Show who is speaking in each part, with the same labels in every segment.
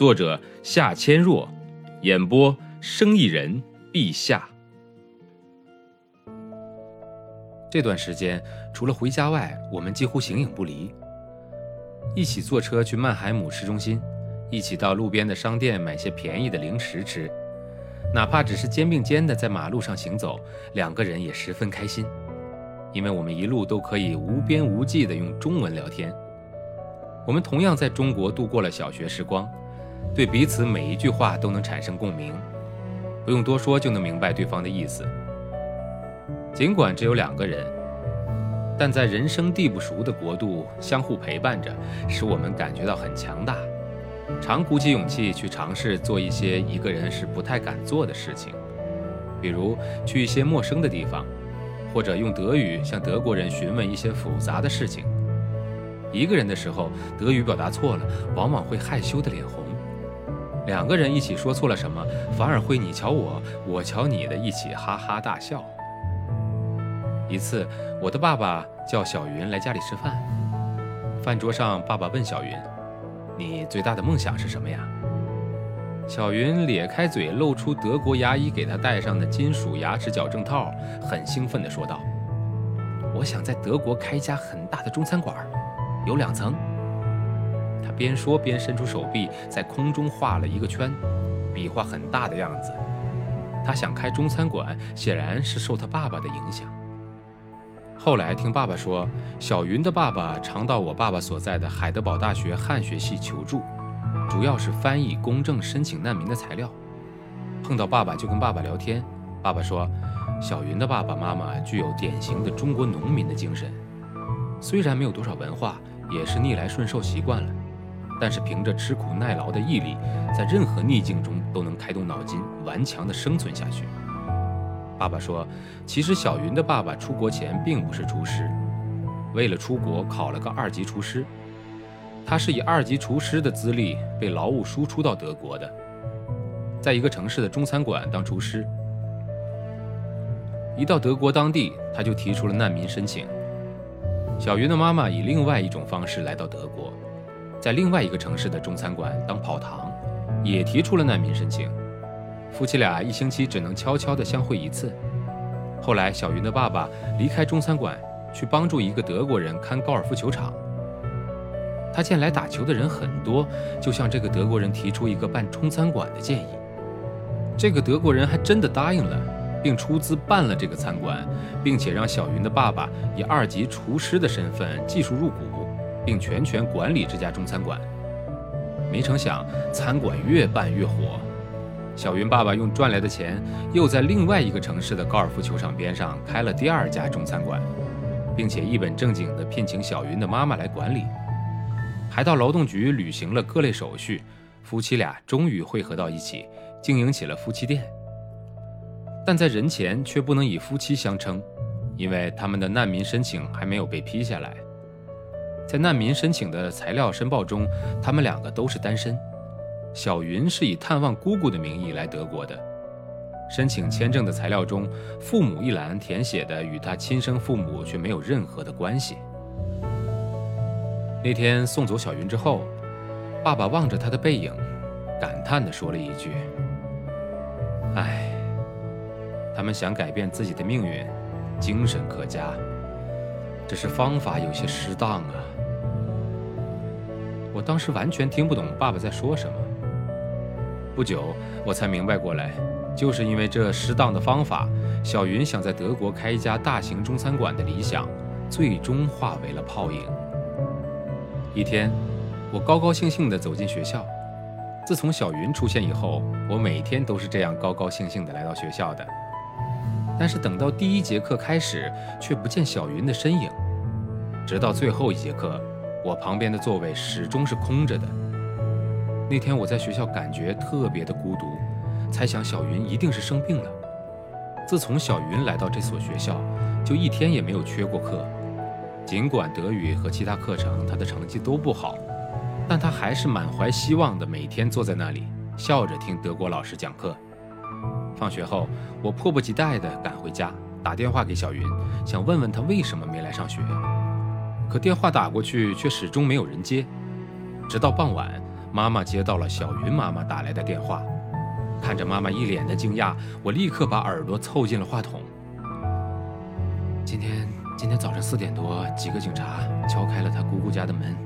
Speaker 1: 作者夏千若，演播生意人陛下。这段时间除了回家外，我们几乎形影不离。一起坐车去曼海姆市中心，一起到路边的商店买些便宜的零食吃，哪怕只是肩并肩的在马路上行走，两个人也十分开心，因为我们一路都可以无边无际的用中文聊天。我们同样在中国度过了小学时光。对彼此每一句话都能产生共鸣，不用多说就能明白对方的意思。尽管只有两个人，但在人生地不熟的国度相互陪伴着，使我们感觉到很强大，常鼓起勇气去尝试做一些一个人是不太敢做的事情，比如去一些陌生的地方，或者用德语向德国人询问一些复杂的事情。一个人的时候，德语表达错了，往往会害羞的脸红。两个人一起说错了什么，反而会你瞧我，我瞧你的，一起哈哈大笑。一次，我的爸爸叫小云来家里吃饭。饭桌上，爸爸问小云：“你最大的梦想是什么呀？”小云咧开嘴，露出德国牙医给她戴上的金属牙齿矫正套，很兴奋地说道：“我想在德国开一家很大的中餐馆，有两层。”他边说边伸出手臂，在空中画了一个圈，比划很大的样子。他想开中餐馆，显然是受他爸爸的影响。后来听爸爸说，小云的爸爸常到我爸爸所在的海德堡大学汉学系求助，主要是翻译公证申请难民的材料。碰到爸爸就跟爸爸聊天，爸爸说，小云的爸爸妈妈具有典型的中国农民的精神，虽然没有多少文化，也是逆来顺受习惯了。但是凭着吃苦耐劳的毅力，在任何逆境中都能开动脑筋，顽强地生存下去。爸爸说，其实小云的爸爸出国前并不是厨师，为了出国考了个二级厨师。他是以二级厨师的资历被劳务输出到德国的，在一个城市的中餐馆当厨师。一到德国当地，他就提出了难民申请。小云的妈妈以另外一种方式来到德国。在另外一个城市的中餐馆当跑堂，也提出了难民申请。夫妻俩一星期只能悄悄地相会一次。后来，小云的爸爸离开中餐馆，去帮助一个德国人看高尔夫球场。他见来打球的人很多，就向这个德国人提出一个办中餐馆的建议。这个德国人还真的答应了，并出资办了这个餐馆，并且让小云的爸爸以二级厨师的身份技术入股。并全权管理这家中餐馆。没成想，餐馆越办越火。小云爸爸用赚来的钱，又在另外一个城市的高尔夫球场边上开了第二家中餐馆，并且一本正经地聘请小云的妈妈来管理，还到劳动局履行了各类手续。夫妻俩终于汇合到一起，经营起了夫妻店。但在人前却不能以夫妻相称，因为他们的难民申请还没有被批下来。在难民申请的材料申报中，他们两个都是单身。小云是以探望姑姑的名义来德国的。申请签证的材料中，父母一栏填写的与他亲生父母却没有任何的关系。那天送走小云之后，爸爸望着他的背影，感叹地说了一句：“唉，他们想改变自己的命运，精神可嘉，只是方法有些失当啊。”我当时完全听不懂爸爸在说什么。不久，我才明白过来，就是因为这适当的方法，小云想在德国开一家大型中餐馆的理想，最终化为了泡影。一天，我高高兴兴地走进学校。自从小云出现以后，我每天都是这样高高兴兴地来到学校的。但是等到第一节课开始，却不见小云的身影，直到最后一节课。我旁边的座位始终是空着的。那天我在学校感觉特别的孤独，猜想小云一定是生病了。自从小云来到这所学校，就一天也没有缺过课。尽管德语和其他课程她的成绩都不好，但她还是满怀希望的每天坐在那里，笑着听德国老师讲课。放学后，我迫不及待地赶回家，打电话给小云，想问问她为什么没来上学。可电话打过去却始终没有人接。直到傍晚，妈妈接到了小云妈妈打来的电话，看着妈妈一脸的惊讶，我立刻把耳朵凑近了话筒。今天，今天早上四点多，几个警察敲开了她姑姑家的门。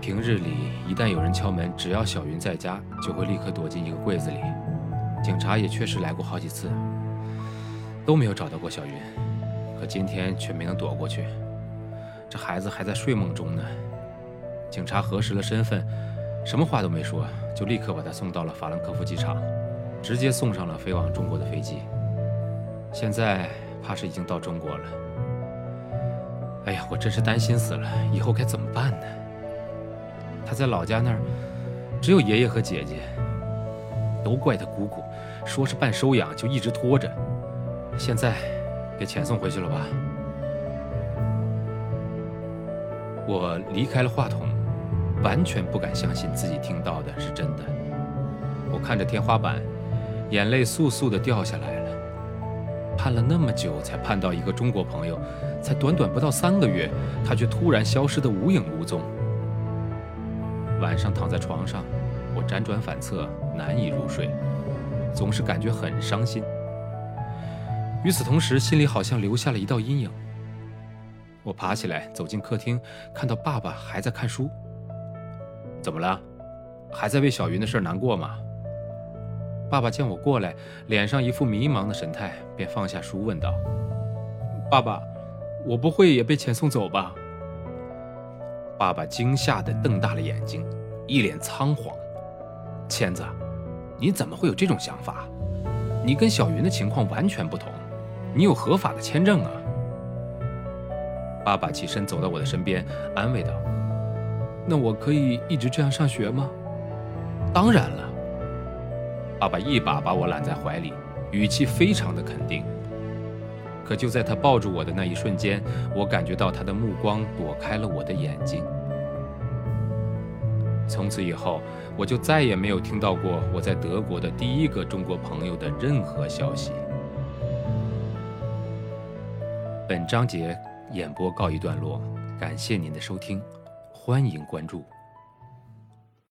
Speaker 1: 平日里，一旦有人敲门，只要小云在家，就会立刻躲进一个柜子里。警察也确实来过好几次，都没有找到过小云，可今天却没能躲过去。这孩子还在睡梦中呢。警察核实了身份，什么话都没说，就立刻把他送到了法兰克福机场，直接送上了飞往中国的飞机。现在怕是已经到中国了。哎呀，我真是担心死了，以后该怎么办呢？他在老家那儿，只有爷爷和姐姐。都怪他姑姑，说是办收养就一直拖着，现在给遣送回去了吧？我离开了话筒，完全不敢相信自己听到的是真的。我看着天花板，眼泪簌簌的掉下来了。盼了那么久才盼到一个中国朋友，才短短不到三个月，他却突然消失的无影无踪。晚上躺在床上。我辗转反侧，难以入睡，总是感觉很伤心。与此同时，心里好像留下了一道阴影。我爬起来走进客厅，看到爸爸还在看书。怎么了？还在为小云的事难过吗？爸爸见我过来，脸上一副迷茫的神态，便放下书问道：“爸爸，我不会也被遣送走吧？”爸爸惊吓地瞪大了眼睛，一脸仓皇。千子，你怎么会有这种想法？你跟小云的情况完全不同，你有合法的签证啊！爸爸起身走到我的身边，安慰道：“那我可以一直这样上学吗？”“当然了。”爸爸一把把我揽在怀里，语气非常的肯定。可就在他抱住我的那一瞬间，我感觉到他的目光躲开了我的眼睛。从此以后，我就再也没有听到过我在德国的第一个中国朋友的任何消息。本章节演播告一段落，感谢您的收听，欢迎关注。